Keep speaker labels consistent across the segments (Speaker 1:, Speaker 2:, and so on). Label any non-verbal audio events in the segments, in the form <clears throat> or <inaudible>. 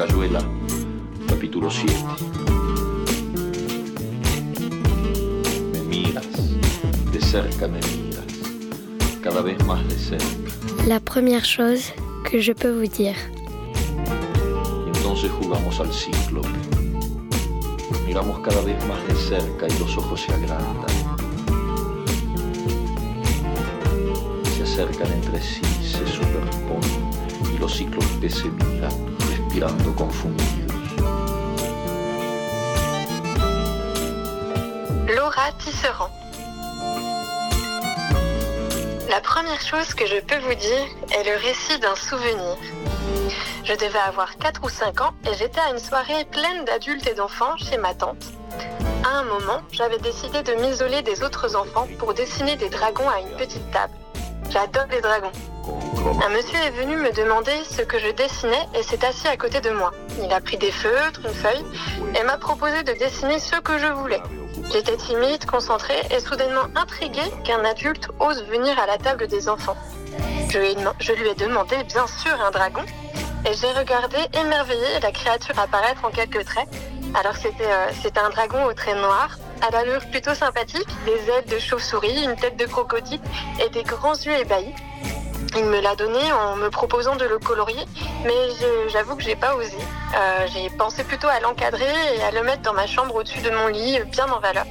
Speaker 1: Cayuela, capítulo 7. Me miras, de cerca me miras, cada vez más de cerca.
Speaker 2: La première chose que je peux vous dire.
Speaker 1: Y entonces jugamos al ciclo. Miramos cada vez más de cerca y los ojos se agrandan. Se acercan entre sí, se superponen y los ciclos que se miran,
Speaker 3: Laura Tisserand. La première chose que je peux vous dire est le récit d'un souvenir. Je devais avoir 4 ou 5 ans et j'étais à une soirée pleine d'adultes et d'enfants chez ma tante. À un moment, j'avais décidé de m'isoler des autres enfants pour dessiner des dragons à une petite table. J'adore les dragons. Un monsieur est venu me demander ce que je dessinais et s'est assis à côté de moi. Il a pris des feutres, une feuille et m'a proposé de dessiner ce que je voulais. J'étais timide, concentrée et soudainement intriguée qu'un adulte ose venir à la table des enfants. Je lui ai, je lui ai demandé bien sûr un dragon et j'ai regardé émerveillée la créature apparaître en quelques traits. Alors c'était euh, c'était un dragon aux traits noirs, à l'allure plutôt sympathique, des ailes de chauve-souris, une tête de crocodile et des grands yeux ébahis. Il me l'a donné en me proposant de le colorier, mais j'avoue que j'ai pas osé. Euh, j'ai pensé plutôt à l'encadrer et à le mettre dans ma chambre au-dessus de mon lit, euh, bien en valeur.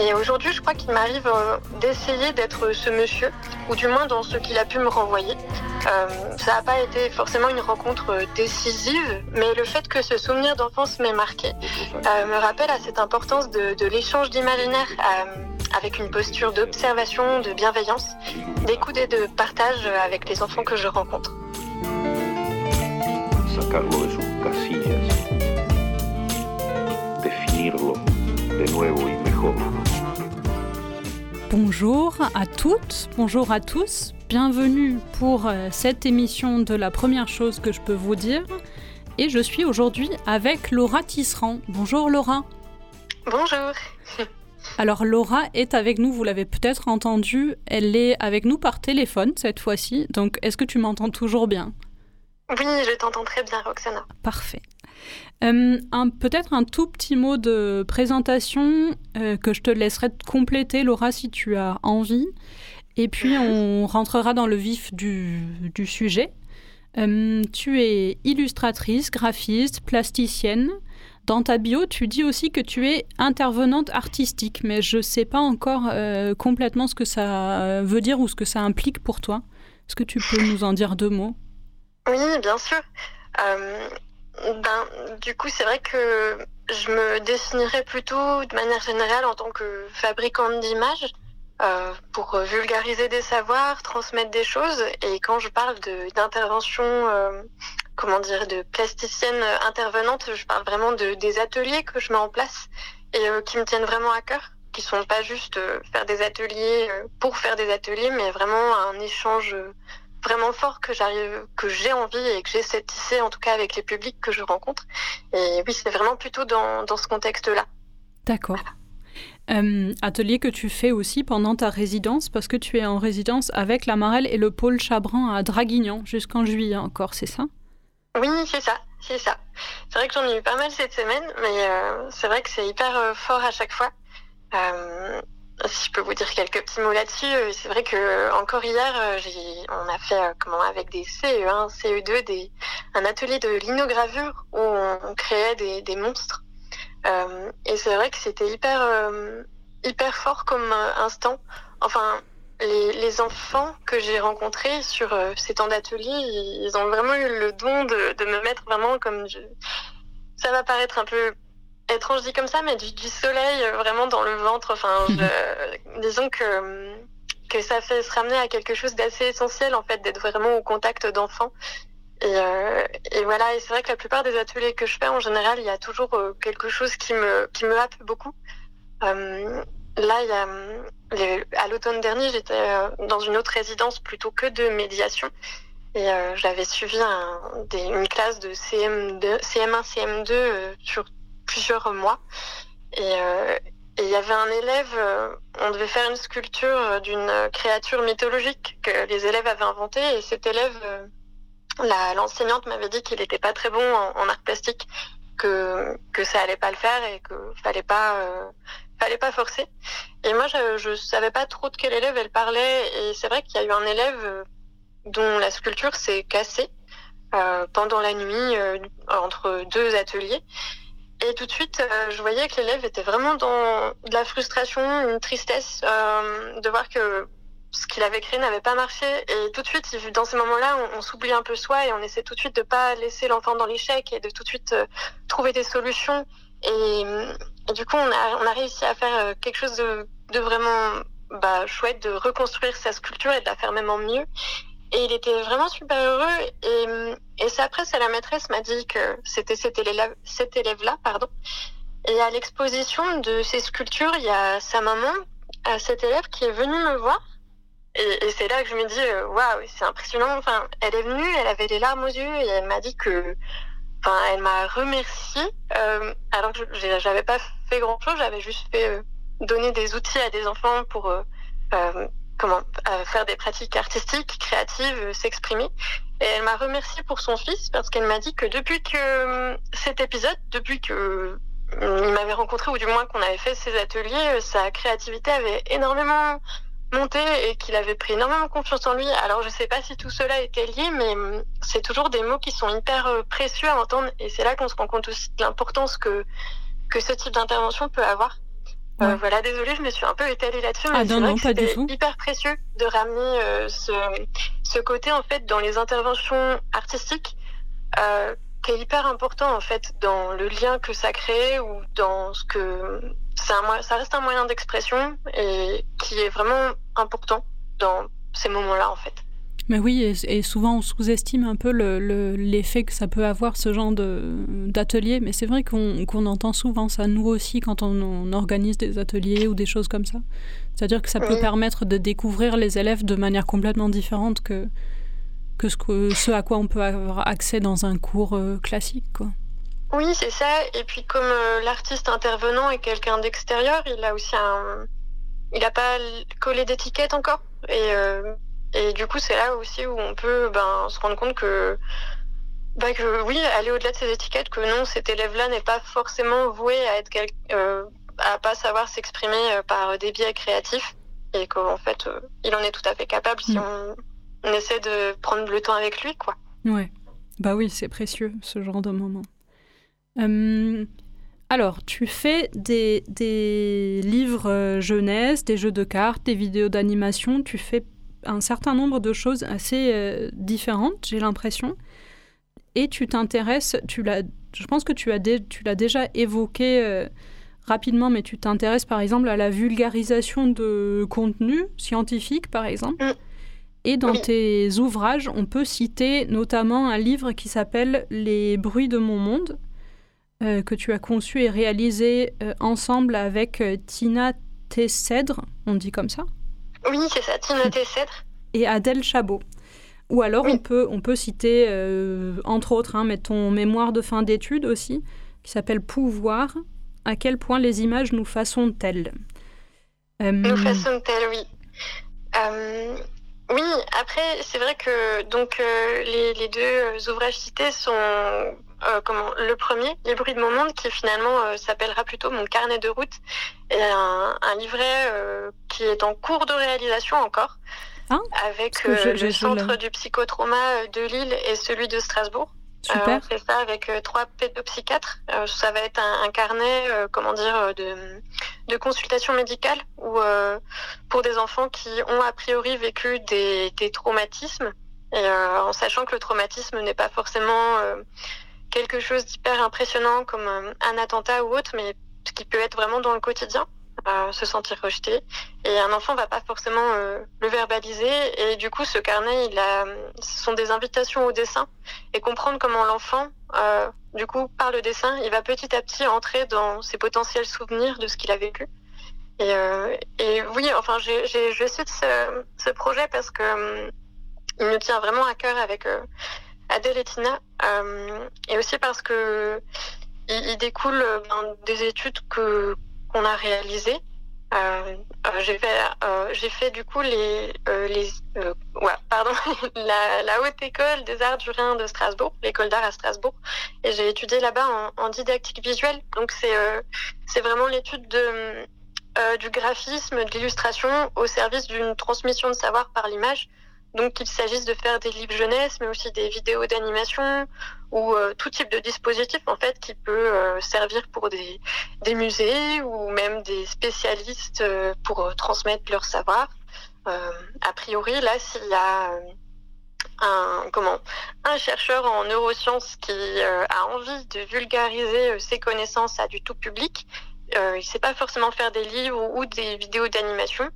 Speaker 3: Et aujourd'hui, je crois qu'il m'arrive euh, d'essayer d'être ce monsieur, ou du moins dans ce qu'il a pu me renvoyer. Euh, ça n'a pas été forcément une rencontre euh, décisive, mais le fait que ce souvenir d'enfance m'ait marqué me rappelle à cette importance de, l'échange d'imaginaire avec une posture d'observation, de bienveillance, d'écoute et de partage avec les enfants que je rencontre.
Speaker 1: sacarlo de casillas, de nuevo.
Speaker 4: Bonjour à toutes, bonjour à tous, bienvenue pour euh, cette émission de la première chose que je peux vous dire. Et je suis aujourd'hui avec Laura Tisserand. Bonjour Laura.
Speaker 3: Bonjour.
Speaker 4: Alors Laura est avec nous, vous l'avez peut-être entendu, elle est avec nous par téléphone cette fois-ci. Donc est-ce que tu m'entends toujours bien?
Speaker 3: Oui, je t'entends très bien, Roxana.
Speaker 4: Parfait. Euh, Peut-être un tout petit mot de présentation euh, que je te laisserai te compléter, Laura, si tu as envie. Et puis <laughs> on rentrera dans le vif du, du sujet. Euh, tu es illustratrice, graphiste, plasticienne. Dans ta bio, tu dis aussi que tu es intervenante artistique, mais je ne sais pas encore euh, complètement ce que ça veut dire ou ce que ça implique pour toi. Est-ce que tu peux nous en dire deux mots?
Speaker 3: Oui, bien sûr. Euh, ben, du coup, c'est vrai que je me définirais plutôt de manière générale en tant que fabricante d'images euh, pour vulgariser des savoirs, transmettre des choses. Et quand je parle d'intervention, euh, comment dire, de plasticienne intervenante, je parle vraiment de, des ateliers que je mets en place et euh, qui me tiennent vraiment à cœur, qui sont pas juste euh, faire des ateliers euh, pour faire des ateliers, mais vraiment un échange vraiment fort que j'arrive, que j'ai envie et que j'essaie de tisser, en tout cas avec les publics que je rencontre. Et oui, c'est vraiment plutôt dans, dans ce contexte-là.
Speaker 4: D'accord. Euh, atelier que tu fais aussi pendant ta résidence, parce que tu es en résidence avec la Marelle et le pôle Chabran à Draguignan jusqu'en juillet encore, c'est ça?
Speaker 3: Oui, c'est ça, c'est ça. C'est vrai que j'en ai eu pas mal cette semaine, mais euh, c'est vrai que c'est hyper euh, fort à chaque fois. Si je peux vous dire quelques petits mots là-dessus, euh, c'est vrai que euh, encore hier, euh, on a fait comment avec des CE1, CE2, des, un atelier de linogravure où on, créait des, des monstres. Euh, et c'est vrai que c'était hyper euh, hyper fort comme instant. Enfin, les, les enfants que j'ai rencontrés sur ces temps d'atelier, ils, ils ont vraiment eu le don de, de me mettre vraiment comme je... ça va paraître un peu étrange dit comme ça, mais du, du soleil euh, vraiment dans le ventre. Enfin, <laughs> je- disons que que ça fait se ramener à quelque chose d'assez essentiel en fait, d'être vraiment au contact d'enfants. Et, euh, et voilà, et c'est vrai que la plupart des ateliers que je fais, en général, il y a toujours euh, quelque chose qui me, qui me happe beaucoup. Euh, là, il y a, les- à l'automne dernier, j'étais dans une autre résidence plutôt que de médiation. Et euh, j'avais suivi un, des- une classe de CM2, CM1, CM2 euh, sur plusieurs mois. Et euh, et il y avait un élève, euh, on devait faire une sculpture euh, d'une créature mythologique que les élèves avaient inventée. Et cet élève l'enseignante m'avait dit qu'il n'était pas très bon en, art plastique, que, que ça allait pas le faire et que fallait pas, fallait pas forcer. Et moi, je, ne savais pas trop de quel élève elle parlait. Et c'est vrai qu'il y a eu un élève dont la sculpture s'est cassée pendant la nuit entre deux ateliers. Et tout de suite, je voyais que l'élève était vraiment dans de la frustration, une tristesse de voir que ce qu'il avait créé n'avait pas marché. Et tout de suite, dans ces moments-là, on, s'oublie un peu soi et on essaie tout de suite de pas laisser l'enfant dans l'échec et de tout de suite euh, trouver des solutions. Et, du coup, on a, réussi à faire euh, quelque chose de, de vraiment bah, chouette, de reconstruire sa sculpture et de la faire même en mieux. Et il était vraiment super heureux. Et, et c'est après, c'est la maîtresse m'a dit que c'était cet élève, cet élève-là, pardon. Et à l'exposition de ces sculptures, il y a sa maman, à cet élève qui est venu me voir et, c'est là que je me dis, euh, waouh, c'est impressionnant. Enfin, elle est venue, elle avait les larmes aux yeux et elle m'a dit que, enfin, elle m'a remercié. Euh, alors que j'avais pas fait grand chose, j'avais juste fait euh, donner des outils à des enfants pour euh, euh comment faire des pratiques artistiques, créatives, s'exprimer. Et elle m'a remercié pour son fils parce qu'elle m'a dit que depuis que cet épisode, depuis que il m'avait rencontré ou du moins qu'on avait fait ces ateliers, sa créativité avait énormément monté et qu'il avait pris énormément confiance en lui. Alors je sais pas si tout cela était lié, mais c'est toujours des mots qui sont hyper euh, précieux à entendre et c'est là qu'on se rend compte aussi de l'importance que ce type d'intervention peut avoir. Voilà, désolée, je me suis un peu étalée là-dessus, mais ah, c'est hyper précieux de ramener euh, ce, ce côté en fait dans les interventions artistiques euh, qui est hyper important en fait dans le lien que ça crée ou dans ce que un, ça reste un moyen d'expression et qui est vraiment important dans ces moments-là en fait.
Speaker 4: Mais oui, et, souvent on sous-estime un peu l'effet le, que ça peut avoir ce genre d'atelier, mais c'est vrai qu'on entend souvent ça, nous aussi, quand on, organise des ateliers ou des choses comme ça. C'est-à-dire que ça peut permettre de découvrir les élèves de manière complètement différente que, que ce, que ce à quoi on peut avoir accès dans un cours euh, classique. Quoi.
Speaker 3: Oui, c'est ça. Et puis comme euh, l'artiste intervenant est quelqu'un d'extérieur, il a aussi un... Il n'a pas collé d'étiquette encore. Et, euh, et du coup, c'est là aussi où on peut ben, se rendre compte que, bah, que oui, aller au-delà de ces étiquettes, que non, cet élève-là n'est pas forcément voué à être quel... euh, à pas savoir s'exprimer euh, par des biais créatifs et qu'en fait, il en est tout à fait capable si mm. on, on, essaie de prendre le temps avec lui, quoi.
Speaker 4: Ouais. Bah oui, c'est précieux ce genre de moment. Euh, alors, tu fais des, des livres euh, jeunesse, des jeux de cartes, des vidéos d'animation, tu fais un certain nombre de choses assez euh, différentes, j'ai l'impression. Et tu t'intéresses, tu l'as, je pense que tu, as tu l'as déjà évoqué rapidement, mais tu t'intéresses par exemple à la vulgarisation de contenu scientifique, par exemple. Mm. Et dans tes ouvrages, on peut citer notamment un livre qui s'appelle Les bruits de mon monde, euh, que tu as conçu et réalisé euh, ensemble avec euh, Tina Tessèdre, on dit comme ça
Speaker 3: Oui, c'est ça, Tina Tessèdre.
Speaker 4: Et Adèle Chabot. Ou alors on, peut, on peut citer, entre autres, hein, ton mémoire de fin d'études aussi, qui s'appelle Pouvoir, à quel point les images nous façonnent-elles?
Speaker 3: Nous façonnent-elles, oui. oui, après, c'est vrai que donc les, les, deux ouvrages cités sont euh, comment le premier, Les bruits de mon monde, qui finalement euh, s'appellera plutôt Mon carnet de route, et un, un livret euh, qui est en cours de réalisation encore, ah, avec le centre du psychotrauma de Lille et celui de Strasbourg. Super. on fait ça avec trois pédopsychiatres. ça va être un, un carnet, comment dire, de, de consultation médicale ou pour des enfants qui ont a priori vécu des, des traumatismes, et, en sachant que le traumatisme n'est pas forcément quelque chose d'hyper impressionnant comme euh, un attentat ou autre, mais ce qui peut être vraiment dans le quotidien, euh, se sentir rejeté. Et un enfant va pas forcément euh, le verbaliser. Et du coup, ce carnet, il a, ce sont des invitations au dessin et comprendre comment l'enfant, du coup, par le dessin, il va petit à petit entrer dans ses potentiels souvenirs de ce qu'il a vécu. Et, oui, enfin, j'ai, je cite ce, ce, projet parce que il me tient vraiment à cœur avec Adèle et Tina, euh, et aussi parce que il, découle des études que qu'on a réalisées Euh, euh, j'ai fait, j'ai fait du coup les, les ouais, pardon, <laughs> la, la, haute école des arts du Rhin de Strasbourg, l'école d'art à Strasbourg, et j'ai étudié là-bas en, en, didactique visuelle. Donc c'est c'est vraiment l'étude de du graphisme, de l'illustration au service d'une transmission de savoir par l'image. Donc qu'il s'agisse de faire des livres jeunesse, mais aussi des vidéos d'animation ou euh, tout type de dispositif en fait qui peut euh, servir pour des, musées ou même des spécialistes euh, pour transmettre leur savoir. a priori, là, s'il y a un, comment, un chercheur en neurosciences qui a envie de vulgariser ses connaissances à du tout public, il ne sait pas forcément faire des livres ou des vidéos d'animation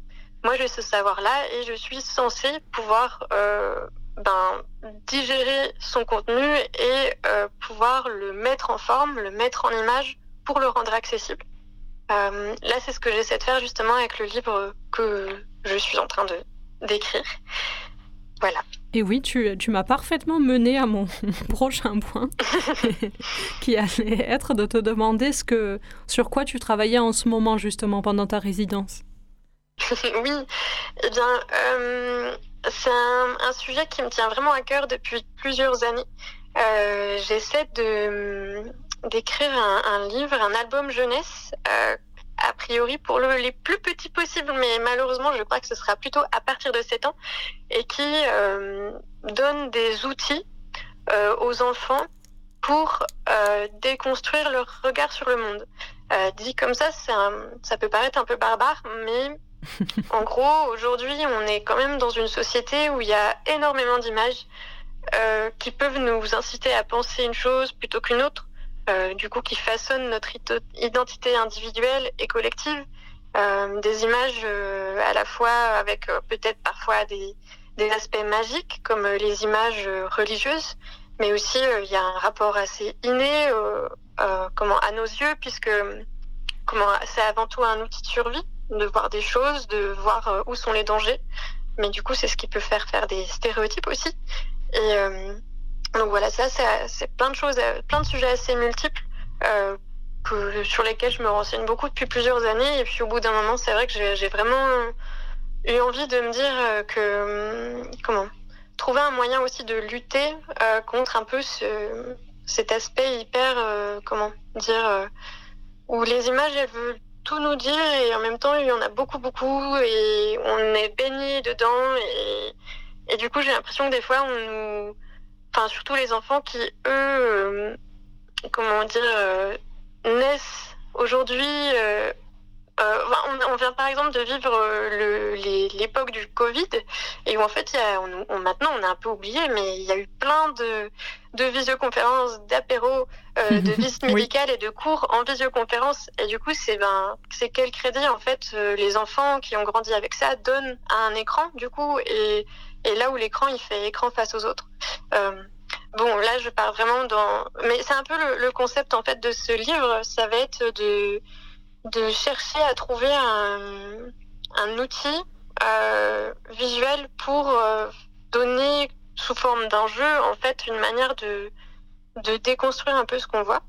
Speaker 3: moi j'ai ce savoir-là et je suis censée pouvoir euh, ben, digérer son contenu et euh, pouvoir le mettre en forme, le mettre en image pour le rendre accessible. Euh, là, c'est ce que j'essaie de faire justement avec le livre que je suis en train de d'écrire. Voilà.
Speaker 4: Et oui, tu, tu m'as parfaitement mené à mon <laughs> prochain point, <laughs> qui allait être de te demander ce que, sur quoi tu travaillais en ce moment justement pendant ta résidence. <laughs>
Speaker 3: oui, eh bien, euh, c'est un, sujet qui me tient vraiment à cœur depuis plusieurs années. Euh, j'essaie de d'écrire un, livre, un album jeunesse, euh, a priori pour le, les plus petits possibles, mais malheureusement, je crois que ce sera plutôt à partir de 7 ans, et qui donne des outils aux enfants pour déconstruire leur regard sur le monde. dit comme ça, ça peut paraître un peu barbare, mais <laughs> en gros, aujourd'hui, on est quand même dans une société où il y a énormément d'images euh, qui peuvent nous inciter à penser une chose plutôt qu'une autre, euh, du coup, qui façonnent notre identité individuelle et collective. Euh, des images à la fois avec peut-être parfois des, aspects magiques, comme les images religieuses, mais aussi il y a un rapport assez inné à nos yeux, puisque c'est avant tout un outil de survie de voir des choses, de voir euh, où sont les dangers. Mais du coup, c'est ce qui peut faire faire des stéréotypes aussi. Et euh, donc voilà, ça, c'est plein de choses, euh, plein de sujets assez multiples sur lesquels je me renseigne beaucoup depuis plusieurs années. Et puis au bout d'un moment, c'est vrai que j'ai vraiment eu envie de me dire que comment trouver un moyen aussi de lutter contre un peu ce, cet aspect hyper comment dire où les images elles veulent tout nous dire et en même temps il y en a beaucoup beaucoup et on est baigné dedans et, et du coup j'ai l'impression que des fois on nous enfin surtout les enfants qui eux euh, comment dire euh, naissent aujourd'hui euh, euh, on, vient par exemple de vivre euh, l'époque du Covid et où en fait, y a, on, maintenant on a un peu oublié, mais il y a eu plein de, de visioconférences, d'apéros, euh, <laughs> de visites médicales et de cours en visioconférence. Et du coup, c'est ben, c'est quel crédit en fait les enfants qui ont grandi avec ça donnent à un écran du coup et, et là où l'écran il fait écran face aux autres. Bon, là, je pars vraiment dans. Mais c'est un peu le, le, concept en fait de ce livre. Ça va être de de chercher à trouver un, un outil euh, visuel pour euh, donner sous forme d'un jeu en fait une manière de, de déconstruire un peu ce qu'on voit.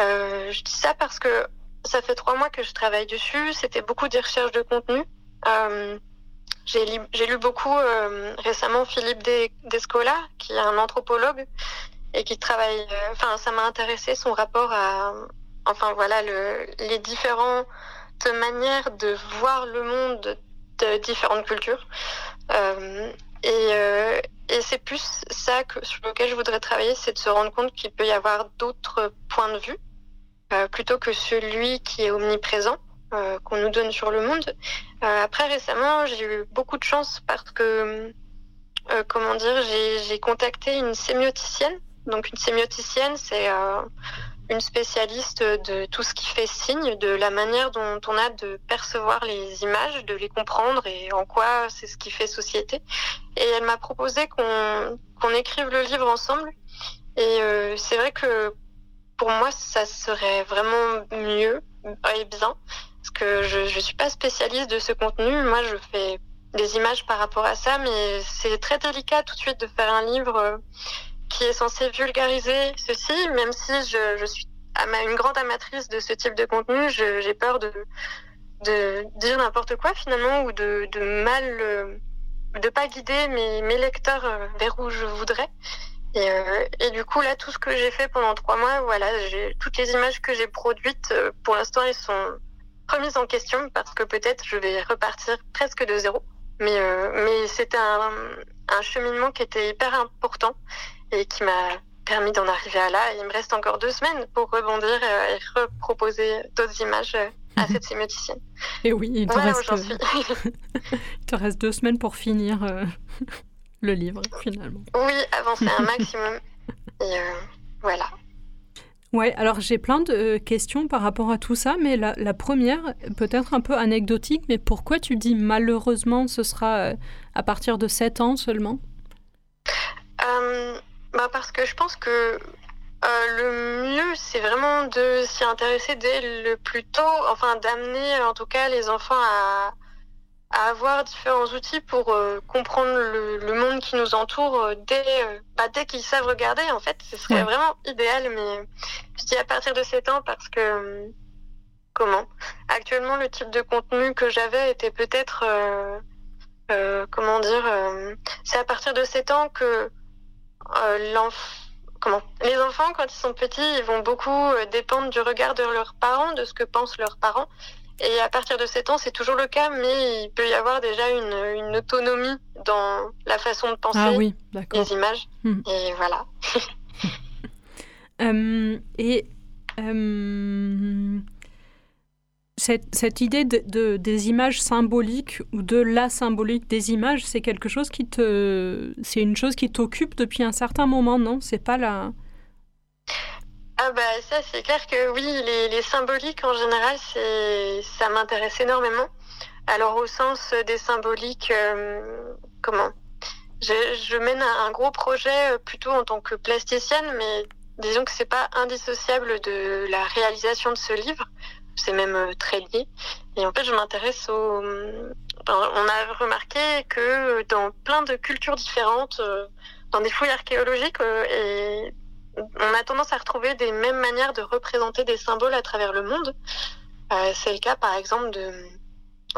Speaker 3: Euh, je dis ça parce que ça fait trois mois que je travaille dessus. C'était beaucoup des recherches de contenu. J'ai lu beaucoup euh, récemment Philippe Descola, qui est un anthropologue et qui travaille. Enfin, ça m'a intéressé son rapport à, enfin voilà, le, les différentes manières de voir le monde de différentes cultures. Euh, et, euh, et c'est plus ça sur lequel je voudrais travailler, c'est de se rendre compte qu'il peut y avoir d'autres points de vue, euh, plutôt que celui qui est omniprésent, qu'on nous donne sur le monde. Après, récemment, j'ai eu beaucoup de chance parce que, comment dire, j'ai contacté une sémioticienne. Donc une sémioticienne, c'est une spécialiste de tout ce qui fait signe, de la manière dont on a de percevoir les images, de les comprendre et en quoi c'est ce qui fait société. Et elle m'a proposé qu'on qu'on écrive le livre ensemble. Et euh, c'est vrai que pour moi, ça serait vraiment mieux et bien, parce que je ne suis pas spécialiste de ce contenu. Moi, je fais des images par rapport à ça, mais c'est très délicat tout de suite de faire un livre qui est censé vulgariser ceci, même si je, suis une grande amatrice de ce type de contenu, j'ai peur de, de dire n'importe quoi finalement ou de, de mal, euh, de pas guider mes, lecteurs euh, vers où je voudrais. Et, euh, et, du coup là, tout ce que j'ai fait pendant trois mois, voilà, toutes les images que j'ai produites, pour l'instant, elles sont remises en question parce que peut-être je vais repartir presque de zéro. Mais, mais c'était un, un cheminement qui était hyper important et qui m'a permis d'en arriver à là. il me reste encore deux semaines pour rebondir et reproposer d'autres images à cette sémioticienne.
Speaker 4: Et oui, il te, reste... <laughs> il te reste deux semaines pour finir euh, <laughs> le livre, finalement.
Speaker 3: Oui, avancer un <laughs> maximum. et euh, voilà.
Speaker 4: Ouais, alors j'ai plein de euh, questions par rapport à tout ça, mais la, la première, peut-être un peu anecdotique, mais pourquoi tu dis malheureusement ce sera à partir de 7 ans seulement?
Speaker 3: Bah Parce que je pense que euh, le mieux, c'est vraiment de s'y intéresser dès le plus tôt, enfin d'amener en tout cas les enfants à, à avoir différents outils pour euh, comprendre le, le, monde qui nous entoure euh, dès, bah, dès qu'ils savent regarder. En fait, ce serait vraiment idéal, mais je dis à partir de 7 ans parce que comment? Actuellement, le type de contenu que j'avais était peut-être comment dire C'est à partir de 7 ans que comment? Les enfants, quand ils sont petits, ils vont beaucoup euh, dépendre du regard de leurs parents, de ce que pensent leurs parents. Et à partir de 7 ans, c'est toujours le cas, mais il peut y avoir déjà une, une autonomie dans la façon de penser
Speaker 4: ah oui,
Speaker 3: les images. Hmm. Et voilà. <laughs>
Speaker 4: euh, et euh, cette, idée de, de, des images symboliques ou de la symbolique des images, c'est quelque chose qui te, c'est une chose qui t'occupe depuis un certain moment, non? C'est pas la.
Speaker 3: Ah bah ça c'est clair que oui, les, symboliques en général, c'est, ça m'intéresse énormément. Alors au sens des symboliques, euh, comment? Je, mène un gros projet euh, plutôt en tant que plasticienne, mais disons que c'est pas indissociable de la réalisation de ce livre c'est même euh, très lié. Et en fait, je m'intéresse au. On a remarqué que dans plein de cultures différentes, euh, dans des fouilles archéologiques, euh, on a tendance à retrouver des mêmes manières de représenter des symboles à travers le monde. c'est le cas, par exemple, de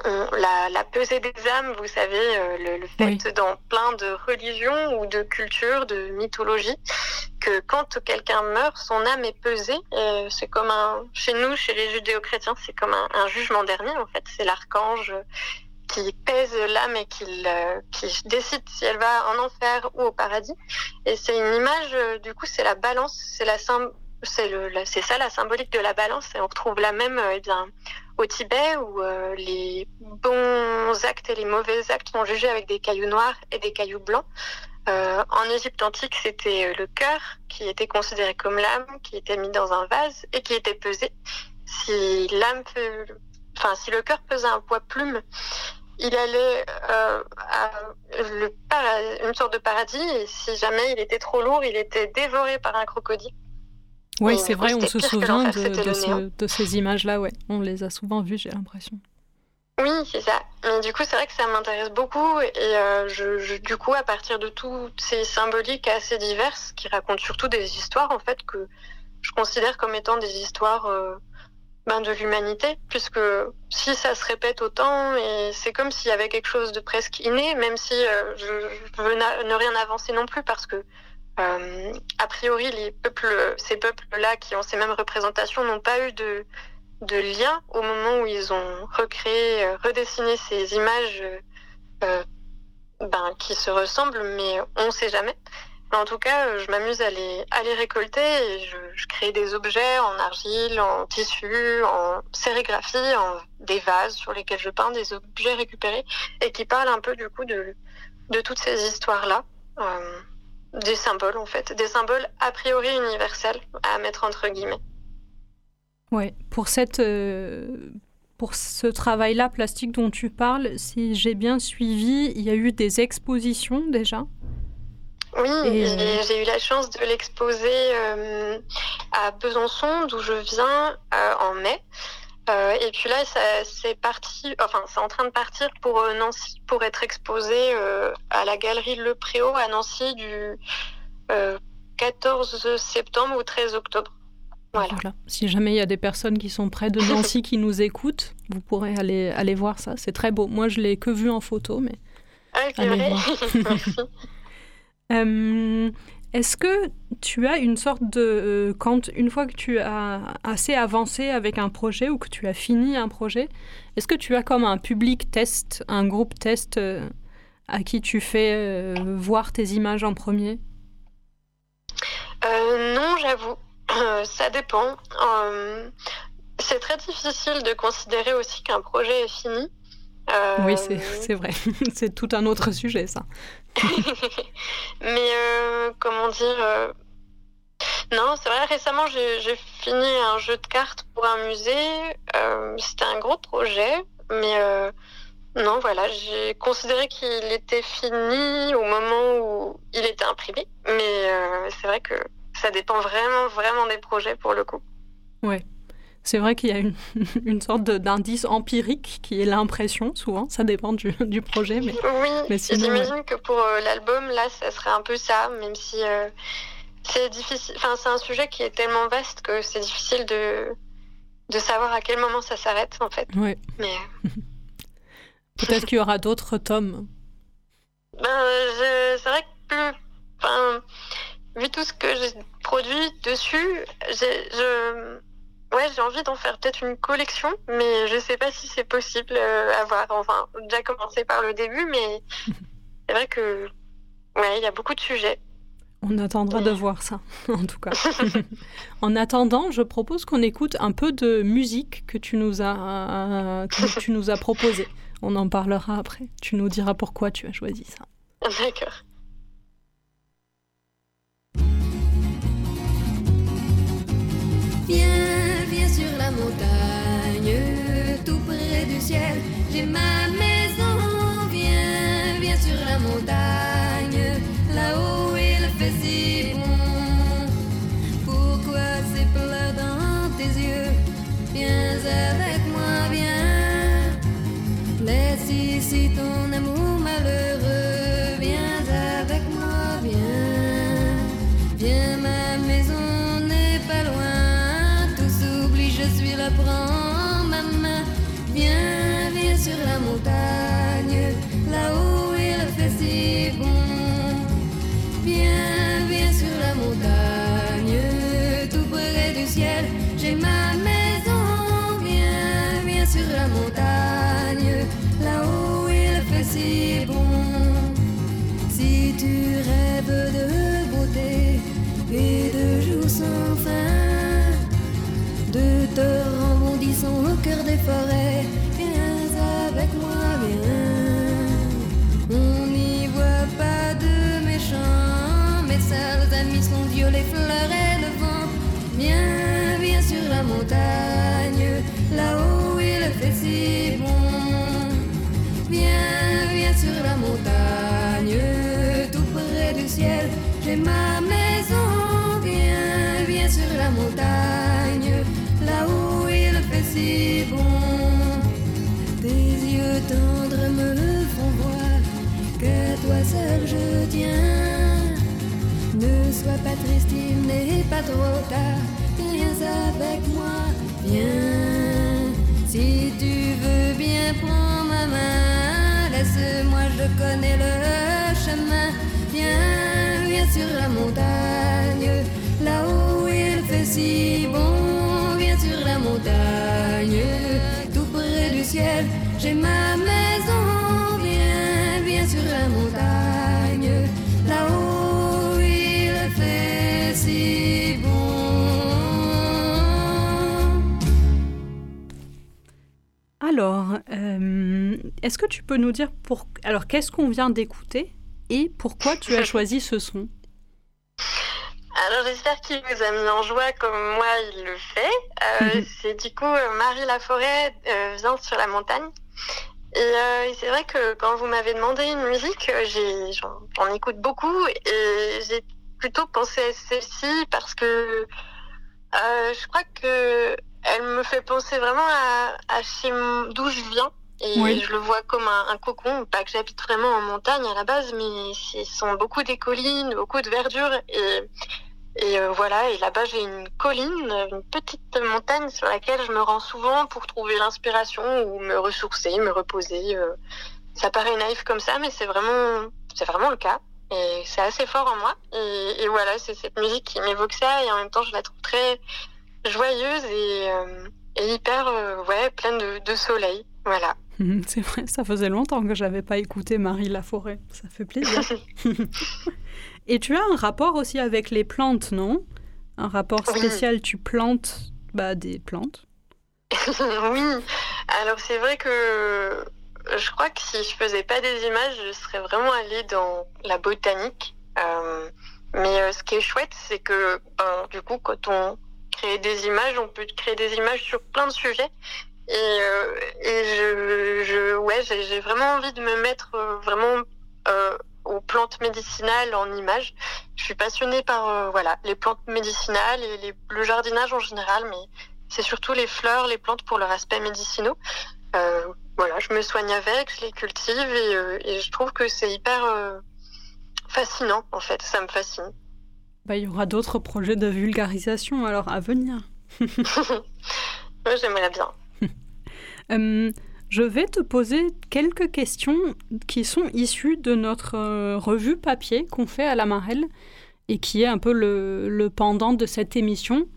Speaker 3: la, la, pesée des âmes, vous savez, le, le fait dans plein de religions ou de cultures, de mythologies, que quand quelqu'un meurt, son âme est pesée. Euh, c'est comme un, chez nous, chez les judéo-chrétiens, c'est comme un, un, jugement dernier. En fait, c'est l'archange qui pèse l'âme et qui, qui, décide si elle va en enfer ou au paradis. Et c'est une image, euh, du coup, c'est la balance, c'est la c'est ça la symbolique de la balance. Et on retrouve la même, euh, eh bien, au Tibet où euh, les bons actes et les mauvais actes sont jugés avec des cailloux noirs et des cailloux blancs. Euh, en Égypte antique, c'était le cœur qui était considéré comme l'âme, qui était mis dans un vase et qui était pesé. Si le cœur pesait un poids plume, il allait euh, à une sorte de paradis et si jamais il était trop lourd, il était dévoré par un crocodile.
Speaker 4: Oui, c'est vrai, on se souvient de, de, ce, de, ces images-là, ouais. On les a souvent vues, j'ai l'impression.
Speaker 3: Oui, c'est ça. Mais du coup, c'est vrai que ça m'intéresse beaucoup. Et euh, je, je, du coup, à partir de toutes ces symboliques assez diverses, qui racontent surtout des histoires, en fait, que je considère comme étant des histoires euh, ben, de l'humanité, puisque si ça se répète autant, et c'est comme s'il y avait quelque chose de presque inné, même si euh, je, je veux ne rien avancer non plus, parce que euh, a priori, les peuples, ces peuples-là qui ont ces mêmes représentations n'ont pas eu de de lien au moment où ils ont recréé, euh, redessiné ces images euh, euh, ben, qui se ressemblent, mais on ne sait jamais. en tout cas, je m'amuse à les, à les récolter et je, je, crée des objets en argile, en tissu, en sérigraphie, en des vases sur lesquels je peins, des objets récupérés et qui parlent un peu du coup de, de toutes ces histoires-là. Euh, des symboles en fait, des symboles a priori universels à mettre entre guillemets.
Speaker 4: Ouais, pour cette euh, pour ce travail-là plastique dont tu parles, si j'ai bien suivi, il y a eu des expositions déjà.
Speaker 3: Oui, Et... j'ai eu la chance de l'exposer euh, à Besançon, d'où je viens, euh, en mai. Euh, et puis là, c'est parti, enfin, c'est en train de partir pour euh, Nancy, pour être exposé euh, à la galerie Le Préau à Nancy du 14 septembre au 13 octobre.
Speaker 4: Voilà. Si jamais il y a des personnes qui sont près de <laughs> Nancy qui nous écoutent, vous pourrez aller, aller voir ça. C'est très beau. Moi, je l'ai que vu en photo, mais.
Speaker 3: Ah, c'est vrai. <laughs> <laughs>
Speaker 4: Est-ce que tu as une sorte de. Euh, quand, une fois que tu as assez avancé avec un projet ou que tu as fini un projet, est-ce que tu as comme un public test, un groupe test euh, à qui tu fais euh, voir tes images en premier?
Speaker 3: Non, j'avoue. <clears throat> ça dépend. c'est très difficile de considérer aussi qu'un projet est fini.
Speaker 4: Oui, <laughs> c'est vrai. c'est tout un autre sujet, ça. <laughs>
Speaker 3: Mais euh, comment dire euh, Non, c'est vrai, récemment j'ai fini un jeu de cartes pour un musée. Euh, c'était un gros projet, mais non, voilà, j'ai considéré qu'il était fini au moment où il était imprimé. Mais c'est vrai que ça dépend vraiment, vraiment des projets pour le coup.
Speaker 4: Ouais. C'est vrai qu'il y a une, <laughs> une sorte d'indice empirique qui est l'impression, souvent, ça dépend du, du projet. Mais,
Speaker 3: oui, mais j'imagine que pour euh, l'album, là, ça serait un peu ça, même si euh, c'est difficile. Enfin, c'est un sujet qui est tellement vaste que c'est difficile de, de savoir à quel moment ça s'arrête, en fait.
Speaker 4: Oui.
Speaker 3: Mais... <laughs>
Speaker 4: Peut-être qu'il y aura d'autres tomes.
Speaker 3: Ben, c'est vrai que plus. Enfin, vu tout ce que j'ai produit dessus, je Ouais, j'ai envie d'en faire peut-être une collection, mais je sais pas si c'est possible euh, à voir. Enfin, déjà commencé par le début, mais <laughs> c'est vrai que ouais, il y a beaucoup de sujets.
Speaker 4: On attendra de voir ça, <laughs> en tout cas. <laughs> en attendant, je propose qu'on écoute un peu de musique que tu nous as que tu nous as proposé. On en parlera après. Tu nous diras pourquoi tu as choisi ça.
Speaker 3: D'accord.
Speaker 5: montagne, tout près du ciel. J'ai ma maison, viens, viens sur la montagne, les fleurs et le vent. Viens, viens sur la montagne, là-haut sois pas triste, il n'est pas trop tard. Viens avec moi, viens. Si tu veux bien, prends ma main. Laisse-moi, je connais le chemin. Viens, viens sur la montagne, là où il fait si bon sur la montagne, tout près du ciel. J'ai ma maison, si bon.
Speaker 4: Alors, euh, est-ce que tu peux nous dire pour... Alors, qu'est-ce qu'on vient d'écouter et pourquoi tu as choisi ce son?
Speaker 3: Alors j'espère qu'il vous a mis en joie comme moi il le fait. Euh, c'est du coup euh, Marie Laforêt euh, vient sur la montagne. Et, c'est vrai que quand vous m'avez demandé une musique, j'en écoute beaucoup et j'ai plutôt pensé à celle-ci parce que je crois que elle me fait penser vraiment à, chez d'où je viens. Et je le vois comme un, un, cocon, pas que j'habite vraiment en montagne à la base, mais ce sont beaucoup des collines, beaucoup de verdure. Et Et euh, voilà, et là-bas j'ai une colline, une petite montagne sur laquelle je me rends souvent pour trouver l'inspiration ou me ressourcer, me reposer. euh. Ça paraît naïf comme ça, mais c'est vraiment, c'est vraiment le cas. Et c'est assez fort en moi. Et, et voilà, c'est cette musique qui m'évoque ça, et en même temps je la trouve très joyeuse et, euh, et hyper, euh, ouais, pleine de, de soleil. Voilà.
Speaker 4: C'est vrai, ça faisait longtemps que j'avais pas écouté Marie Laforêt. Ça fait plaisir. <laughs> Et tu as un rapport aussi avec les plantes, non? Un rapport
Speaker 3: Oui.
Speaker 4: spécial, tu plantes bah, des plantes? <laughs>
Speaker 3: oui, alors c'est vrai que je crois que si je faisais pas des images, je serais vraiment allée dans la botanique. Euh, mais euh, ce qui est chouette, c'est que ben, du coup, quand on crée des images, on peut créer des images sur plein de sujets. Et, euh, je, ouais, j'ai vraiment envie de me mettre vraiment aux plantes médicinales en images. Je suis passionnée par voilà les plantes médicinales et les- le jardinage en général, mais c'est surtout les fleurs, les plantes pour leur aspect médicinaux. Voilà, je me soigne avec, je les cultive et, euh, et je trouve que c'est hyper euh, fascinant en fait, ça me fascine.
Speaker 4: Bah, il y aura d'autres projets de vulgarisation alors à venir. <laughs>
Speaker 3: J'aimerais bien.
Speaker 4: Euh, <laughs> je vais te poser quelques questions qui sont issues de notre euh, revue papier qu'on fait à la Marelle et qui est un peu le, le pendant de cette émission.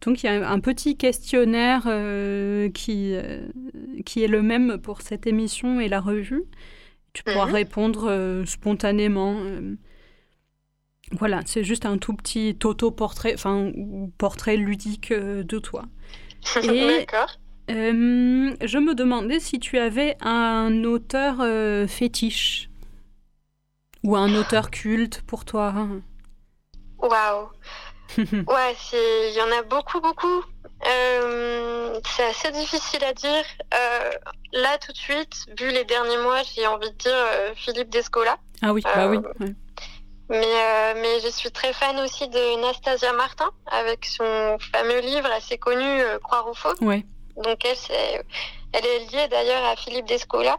Speaker 4: Donc il y a un petit questionnaire euh, qui, euh, qui est le même pour cette émission et la revue. Tu pourras
Speaker 3: Mhm.
Speaker 4: répondre euh, spontanément. Voilà, c'est juste un tout petit auto-portrait, enfin, portrait ludique de toi. <laughs>
Speaker 3: D'accord.
Speaker 4: Je me demandais si tu avais un auteur fétiche ou un auteur culte pour toi.
Speaker 3: Waouh. <laughs> Ouais, il y en a beaucoup, beaucoup. Euh, c'est assez difficile à dire. Euh, là, tout de suite, vu les derniers mois, j'ai envie de dire euh, Philippe Descola.
Speaker 4: Ah oui, bah oui. ouais.
Speaker 3: Mais, mais je suis très fan aussi de Nastasia Martin, avec son fameux livre assez connu, Croire ou faux.
Speaker 4: Ouais.
Speaker 3: Donc elle, c'est- elle est liée d'ailleurs à Philippe Descola.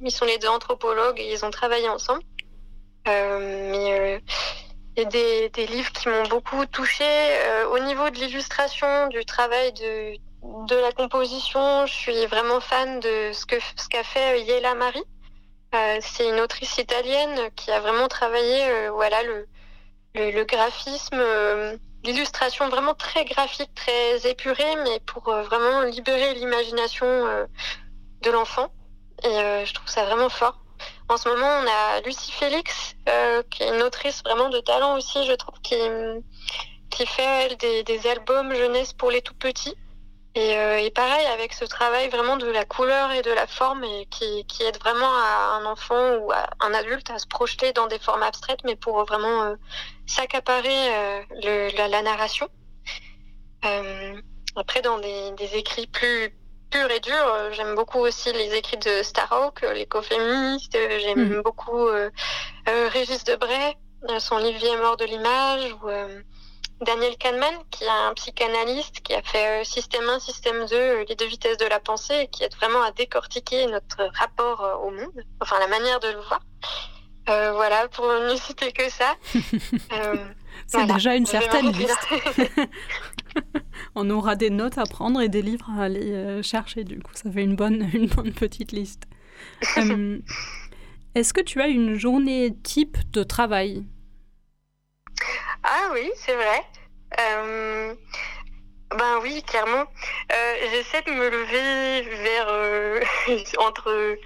Speaker 3: Ils sont les deux anthropologues et ils ont travaillé ensemble. Mais des, livres qui m'ont beaucoup touchée. Euh, au niveau de l'illustration, du travail de, la composition, je suis vraiment fan de ce que ce qu'a fait euh, Yela Marie. Euh, c'est une autrice italienne qui a vraiment travaillé voilà le, le, le graphisme, l'illustration vraiment très graphique, très épurée, mais pour vraiment libérer l'imagination de l'enfant. Et je trouve ça vraiment fort. En ce moment, on a Lucie Félix, euh, qui est une autrice vraiment de talent aussi, je trouve, qui, fait elle, des, albums jeunesse pour les tout petits. Et, euh, et pareil, avec ce travail vraiment de la couleur et de la forme, et qui, aide vraiment à un enfant ou à un adulte à se projeter dans des formes abstraites, mais pour vraiment euh, s'accaparer la, narration. Après, dans des écrits plus purs et durs, euh, j'aime beaucoup aussi les écrits de Starhawk, euh, l'écoféministe, euh, j'aime
Speaker 4: Mhm.
Speaker 3: beaucoup euh, euh, Régis Debray, son livre Vie et mort de l'image, ou euh, Daniel Kahneman, qui est un psychanalyste qui a fait Système 1, Système 2, euh, les deux vitesses de la pensée, et qui aide vraiment à décortiquer notre rapport au monde, enfin la manière de le voir. Voilà, pour <laughs> ne citer que ça. <laughs>
Speaker 4: C'est
Speaker 3: voilà.
Speaker 4: déjà une certaine liste. <laughs> On aura des notes à prendre et des livres à aller euh, chercher. Du coup, ça fait une bonne, <laughs> une bonne petite liste. <laughs> Euh, Est-ce que tu as une journée type de travail?
Speaker 3: Ah oui, c'est vrai. Euh, ben oui, clairement. J'essaie de me lever vers <laughs> entre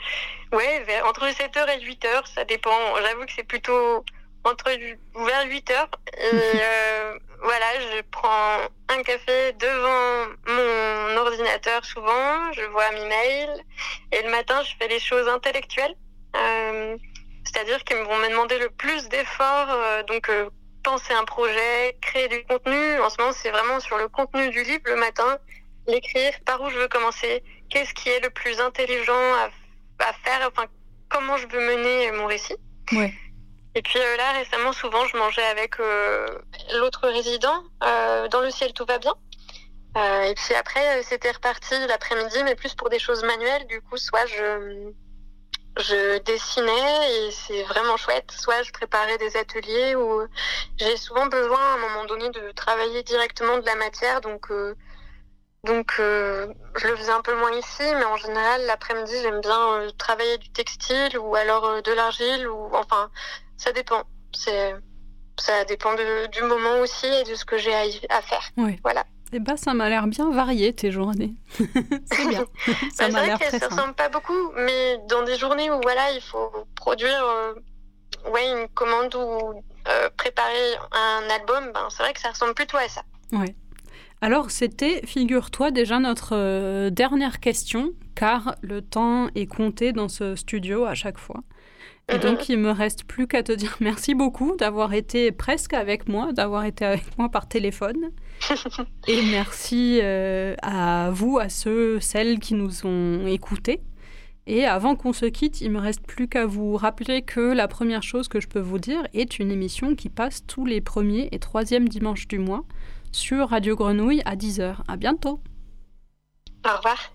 Speaker 3: ouais, vers, entre 7h et 8h, ça dépend. J'avoue que c'est plutôt entre vers 8h et <laughs> euh, voilà, je prends un café devant mon ordinateur souvent, je vois mes mails et le matin, je fais les choses intellectuelles. Euh, c'est-à-dire qu'ils vont me demander le plus d'efforts, euh, donc penser un projet, créer du contenu. En ce moment, c'est vraiment sur le contenu du livre le matin, l'écrire, par où je veux commencer, qu'est-ce qui est le plus intelligent à, à faire, enfin, comment je veux mener mon récit.
Speaker 4: Ouais.
Speaker 3: Et puis euh, là, récemment, souvent, je mangeais avec euh, l'autre résident. euh, dans le ciel, tout va bien. Et puis après, c'était reparti l'après-midi, mais plus pour des choses manuelles. Du coup, soit je, je dessinais et c'est vraiment chouette. Soit je préparais des ateliers où j'ai souvent besoin à un moment donné de travailler directement de la matière, donc donc je le faisais un peu moins ici, mais en général l'après-midi j'aime bien travailler du textile ou alors de l'argile ou enfin ça dépend. C'est ça dépend du moment aussi et de ce que j'ai à, faire.
Speaker 4: Oui.
Speaker 3: Voilà.
Speaker 4: Eh ben, ça m'a l'air bien varié tes journées. <laughs> c'est bien.
Speaker 3: ça m'a l'air très. Ça ressemble pas beaucoup, mais dans des journées où voilà, il faut produire euh, ouais, une commande ou euh, préparer un album, ben, c'est vrai que ça ressemble plutôt à ça.
Speaker 4: Ouais. Alors, c'était, figure-toi, déjà notre euh, dernière question, car le temps est compté dans ce studio à chaque fois. Et donc, <laughs> il me reste plus qu'à te dire merci beaucoup d'avoir été presque avec moi, d'avoir été avec moi par téléphone. <laughs> Et merci euh, à vous, à ceux, celles qui nous ont écoutés. Et avant qu'on se quitte, il me reste plus qu'à vous rappeler que la première chose que je peux vous dire est une émission qui passe tous les premiers et troisièmes dimanches du mois sur Radio Grenouille à 10h. À bientôt.
Speaker 3: Au revoir.